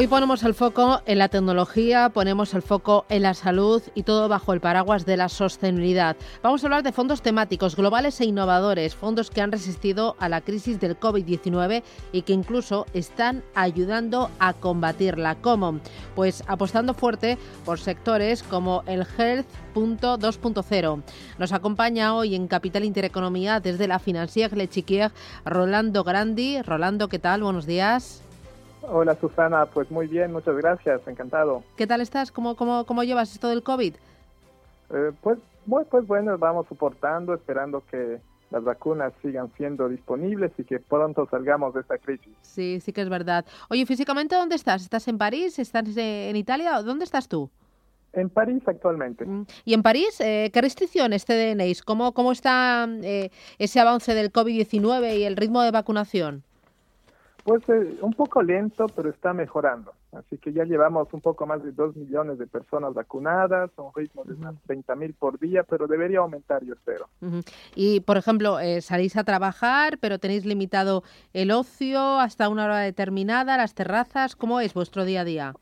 Hoy ponemos el foco en la tecnología, ponemos el foco en la salud y todo bajo el paraguas de la sostenibilidad. Vamos a hablar de fondos temáticos globales e innovadores, fondos que han resistido a la crisis del COVID-19 y que incluso están ayudando a combatirla. ¿Cómo? Pues apostando fuerte por sectores como el Health 2.0. Nos acompaña hoy en Capital Intereconomía desde la Financière Le Chiquier Rolando Grandi. Rolando, ¿qué tal? Buenos días. Hola Susana, pues muy bien, muchas gracias, encantado. ¿Qué tal estás? ¿Cómo, cómo, cómo llevas esto del COVID? Eh, pues, pues bueno, vamos soportando, esperando que las vacunas sigan siendo disponibles y que pronto salgamos de esta crisis. Sí, sí que es verdad. Oye, físicamente, ¿dónde estás? ¿Estás en París? ¿Estás en Italia? ¿Dónde estás tú? En París actualmente. Mm. ¿Y en París eh, qué restricciones tenéis? ¿Cómo, cómo está eh, ese avance del COVID-19 y el ritmo de vacunación? Pues eh, un poco lento, pero está mejorando. Así que ya llevamos un poco más de 2 millones de personas vacunadas, un ritmo de unas 30 mil por día, pero debería aumentar, yo espero. Y, por ejemplo, eh, salís a trabajar, pero tenéis limitado el ocio hasta una hora determinada, las terrazas. ¿Cómo es vuestro día a día?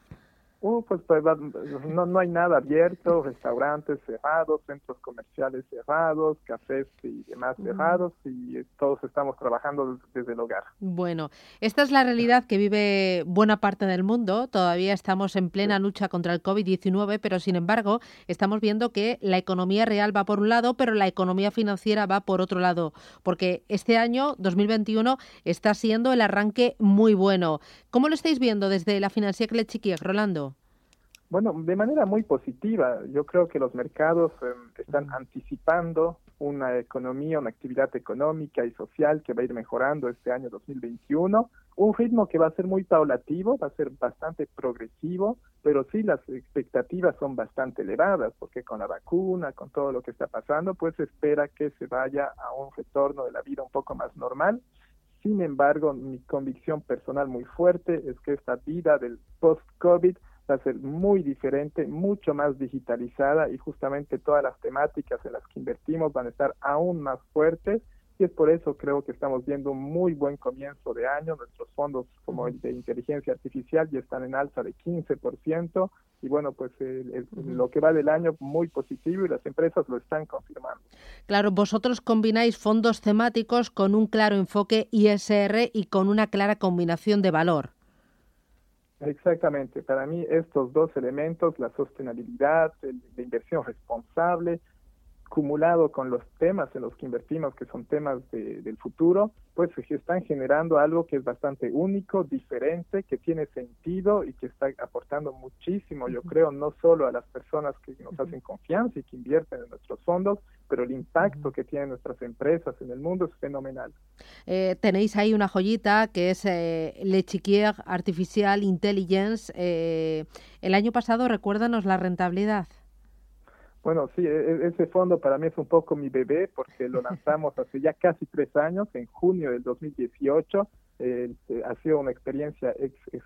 Uh, pues, pues no, no hay nada abierto, restaurantes cerrados, centros comerciales cerrados, cafés y demás cerrados y todos estamos trabajando desde el hogar. Bueno, esta es la realidad que vive buena parte del mundo. Todavía estamos en plena lucha contra el COVID-19, pero sin embargo estamos viendo que la economía real va por un lado, pero la economía financiera va por otro lado, porque este año 2021 está siendo el arranque muy bueno. ¿Cómo lo estáis viendo desde la Financiera Chiquier, Rolando? Bueno, de manera muy positiva. Yo creo que los mercados em, están anticipando una economía, una actividad económica y social que va a ir mejorando este año 2021. Un ritmo que va a ser muy paulativo, va a ser bastante progresivo, pero sí las expectativas son bastante elevadas, porque con la vacuna, con todo lo que está pasando, pues se espera que se vaya a un retorno de la vida un poco más normal. Sin embargo, mi convicción personal muy fuerte es que esta vida del post-COVID va a ser muy diferente, mucho más digitalizada y justamente todas las temáticas en las que invertimos van a estar aún más fuertes y es por eso creo que estamos viendo un muy buen comienzo de año. Nuestros fondos como el de inteligencia artificial ya están en alza de 15% y bueno, pues lo que va del año muy positivo y las empresas lo están confirmando. Claro, vosotros combináis fondos temáticos con un claro enfoque ISR y con una clara combinación de valor. Exactamente, para mí estos dos elementos, la sostenibilidad, la inversión responsable, acumulado con los temas en los que invertimos, que son temas del futuro, pues se están generando algo que es bastante único, diferente, que tiene sentido y que está aportando muchísimo, yo creo, no solo a las personas que nos hacen confianza y que invierten en nuestros fondos, pero el impacto que tienen nuestras empresas en el mundo es fenomenal. Eh, tenéis ahí una joyita que es eh, Le Chiquier Artificial Intelligence. Eh, el año pasado, recuérdanos la rentabilidad. Bueno, sí, e, e, ese fondo para mí es un poco mi bebé porque lo lanzamos hace ya casi tres años, en junio del 2018. Eh, ha sido una experiencia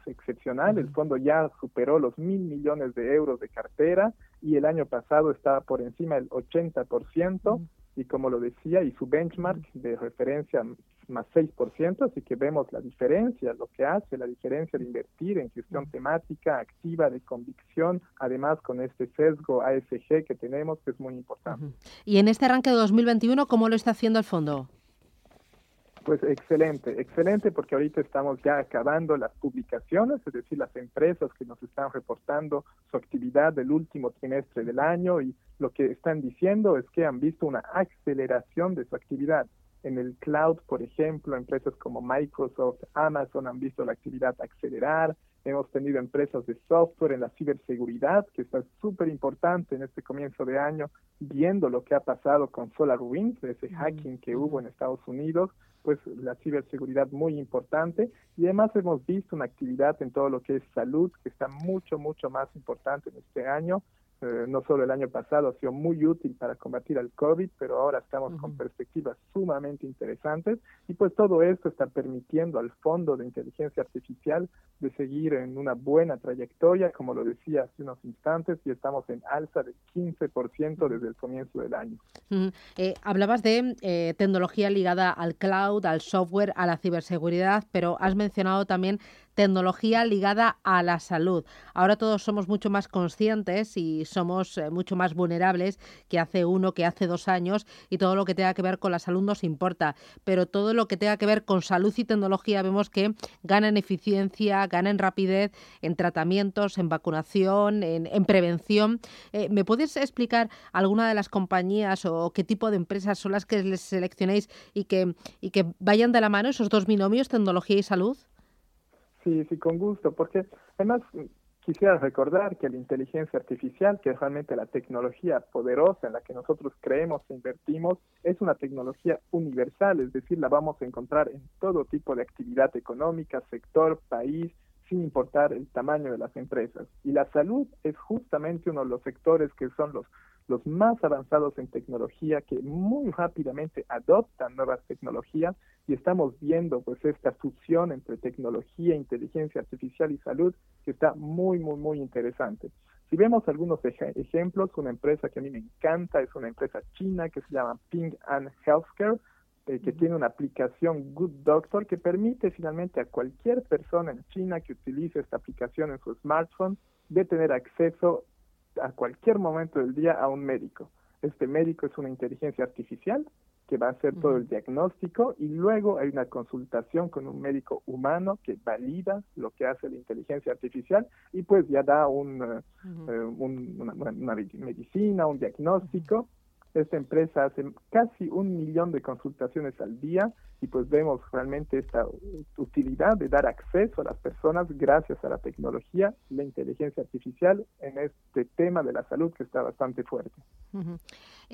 excepcional. El fondo ya superó los mil millones de euros de cartera y el año pasado estaba por encima del 80% y como lo decía, y su benchmark de referencia más 6%, así que vemos la diferencia, lo que hace la diferencia de invertir en gestión temática activa de convicción, además con este sesgo ASG que tenemos, que es muy importante. Y en este arranque de 2021, ¿cómo lo está haciendo el fondo? Pues excelente, excelente porque ahorita estamos ya acabando las publicaciones, es decir, las empresas que nos están reportando su actividad del último trimestre del año y lo que están diciendo es que han visto una aceleración de su actividad. En el cloud, por ejemplo, empresas como Microsoft, Amazon han visto la actividad acelerar. Hemos tenido empresas de software en la ciberseguridad, que está súper importante en este comienzo de año, viendo lo que ha pasado con SolarWinds, ese hacking que hubo en Estados Unidos, pues la ciberseguridad muy importante. Y además hemos visto una actividad en todo lo que es salud, que está mucho, mucho más importante en este año. Eh, no solo el año pasado ha sido muy útil para combatir al COVID, pero ahora estamos con perspectivas sumamente interesantes. Y pues todo esto está permitiendo al Fondo de Inteligencia Artificial de seguir en una buena trayectoria, como lo decía hace unos instantes, y estamos en alza del 15% desde el comienzo del año. Eh, hablabas de eh, tecnología ligada al cloud, al software, a la ciberseguridad, pero has mencionado también tecnología ligada a la salud. Ahora todos somos mucho más conscientes y somos eh, mucho más vulnerables que hace uno, que hace dos años y todo lo que tenga que ver con la salud nos importa. Pero todo lo que tenga que ver con salud y tecnología vemos que gana en eficiencia, gana en rapidez, en tratamientos, en vacunación, en, prevención. Eh, ¿Me puedes explicar alguna de las compañías o qué tipo de empresas son las que les seleccionéis y que, y que vayan de la mano esos dos binomios, tecnología y salud? Sí, sí, con gusto, porque además quisiera recordar que la inteligencia artificial, que es realmente la tecnología poderosa en la que nosotros creemos e invertimos, es una tecnología universal, es decir, la vamos a encontrar en todo tipo de actividad económica, sector, país, sin importar el tamaño de las empresas. Y la salud es justamente uno de los sectores que son los más avanzados en tecnología que muy rápidamente adoptan nuevas tecnologías y estamos viendo pues esta fusión entre tecnología, inteligencia artificial y salud que está muy muy muy interesante. Si vemos algunos ejemplos, una empresa que a mí me encanta es una empresa china que se llama Ping An Healthcare, eh, que tiene una aplicación Good Doctor que permite finalmente a cualquier persona en China que utilice esta aplicación en su smartphone de tener acceso a cualquier momento del día a un médico. Este médico es una inteligencia artificial que va a hacer todo el diagnóstico y luego hay una consultación con un médico humano que valida lo que hace la inteligencia artificial y pues ya da un, eh, una, una, medicina, un diagnóstico esta empresa hace casi un millón de consultaciones al día y pues vemos realmente esta utilidad de dar acceso a las personas gracias a la tecnología, la inteligencia artificial en este tema de la salud que está bastante fuerte.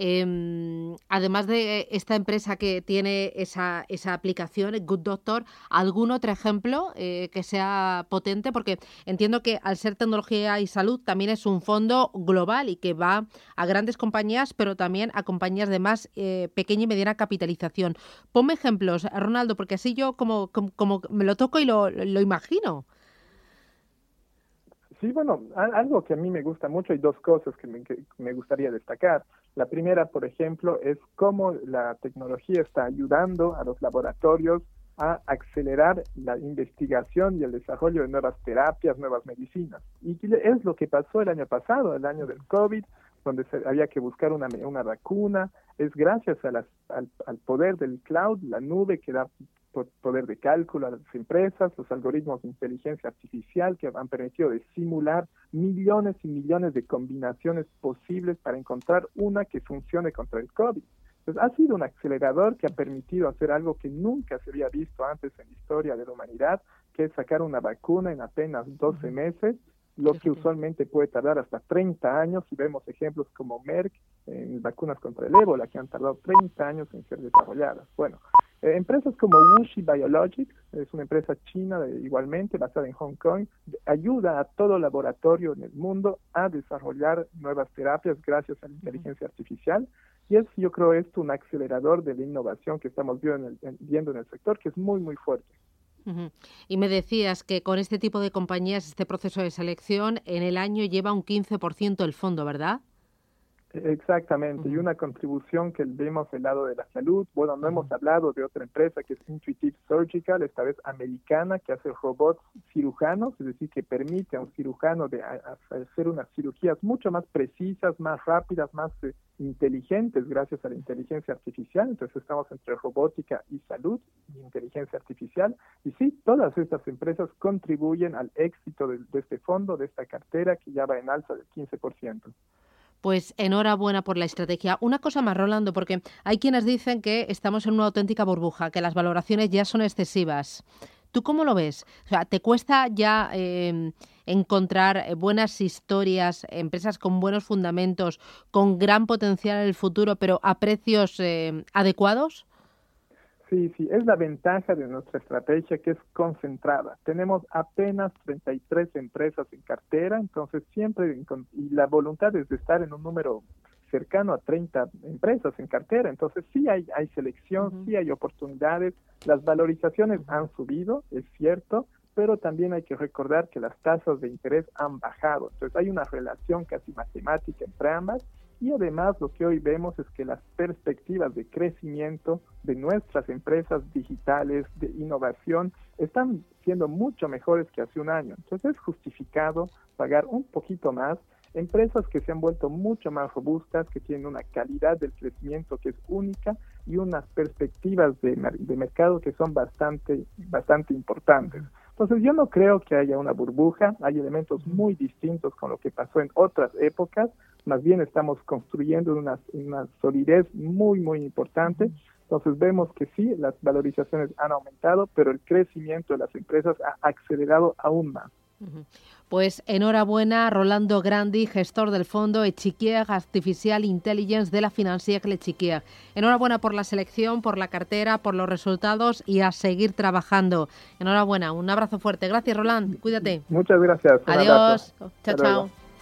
Em, además de esta empresa que tiene esa, esa aplicación, Good Doctor, ¿algún otro ejemplo eh, que sea potente? Porque entiendo que al ser tecnología y salud también es un fondo global y que va a grandes compañías, pero también a compañías de más eh, pequeña y mediana capitalización. Ponme ejemplos, Ronaldo, porque así yo como, como, me lo toco y lo, lo imagino. Sí, bueno, algo que a mí me gusta mucho, hay dos cosas que me, gustaría destacar. La primera, por ejemplo, es cómo la tecnología está ayudando a los laboratorios a acelerar la investigación y el desarrollo de nuevas terapias, nuevas medicinas. Y es lo que pasó el año pasado, el año del COVID, donde había que buscar una, una vacuna. Es gracias a al, al poder del cloud, la nube que da poder de cálculo a las empresas, los algoritmos de inteligencia artificial que han permitido de simular millones y millones de combinaciones posibles para encontrar una que funcione contra el COVID. Entonces, ha sido un acelerador que ha permitido hacer algo que nunca se había visto antes en la historia de la humanidad, que es sacar una vacuna en apenas 12 meses lo que usualmente puede tardar hasta 30 años, y vemos ejemplos como Merck en vacunas contra el ébola, que han tardado 30 años en ser desarrolladas. Bueno, eh, empresas como Wuxi Biologics, es una empresa china igualmente basada en Hong Kong, ayuda a todo laboratorio en el mundo a desarrollar nuevas terapias gracias a la inteligencia artificial. Y es, yo creo, esto un acelerador de la innovación que estamos viendo en el, viendo en el sector, que es muy, muy fuerte. Y me decías que con este tipo de compañías, este proceso de selección, en el año lleva un 15% el fondo, ¿verdad? Exactamente, y una contribución que vemos del lado de la salud. Bueno, no hemos hablado de otra empresa que es Intuitive Surgical, esta vez americana, que hace robots cirujanos, es decir, que permite a un cirujano de hacer unas cirugías mucho más precisas, más rápidas, más eh, inteligentes gracias a la inteligencia artificial. Entonces estamos entre robótica y salud y inteligencia artificial. Y sí, todas estas empresas contribuyen al éxito de, de este fondo, de esta cartera, que ya va en alza del 15%. Pues enhorabuena por la estrategia. Una cosa más, Rolando, porque hay quienes dicen que estamos en una auténtica burbuja, que las valoraciones ya son excesivas. ¿Tú cómo lo ves? O sea, ¿te cuesta ya em, encontrar eh, buenas historias, empresas con buenos fundamentos, con gran potencial en el futuro, pero a precios em, adecuados? Sí, sí, es la ventaja de nuestra estrategia que es concentrada. Tenemos apenas 33 empresas en cartera, entonces siempre, y la voluntad es de estar en un número cercano a 30 empresas en cartera, entonces sí hay, hay selección, sí hay oportunidades, las valorizaciones han subido, es cierto, pero también hay que recordar que las tasas de interés han bajado, entonces hay una relación casi matemática entre ambas y además lo que hoy vemos es que las perspectivas de crecimiento de nuestras empresas digitales, de innovación, están siendo mucho mejores que hace un año. Entonces es justificado pagar un poquito más. Empresas que se han vuelto mucho más robustas, que tienen una calidad del crecimiento que es única y unas perspectivas de, de mercado que son bastante, bastante importantes. Entonces yo no creo que haya una burbuja, hay elementos muy distintos con lo que pasó en otras épocas, más bien estamos construyendo una, una solidez muy, muy importante. Entonces vemos que sí, las valorizaciones han aumentado, pero el crecimiento de las empresas ha acelerado aún más. Pues enhorabuena, Rolando Grandi, gestor del fondo Echiquier Artificial Intelligence de la Financière Echiquier. Enhorabuena por la selección, por la cartera, por los resultados y a seguir trabajando. Enhorabuena, un abrazo fuerte. Gracias, Roland. Cuídate. Muchas gracias. Adiós. Chao, chao.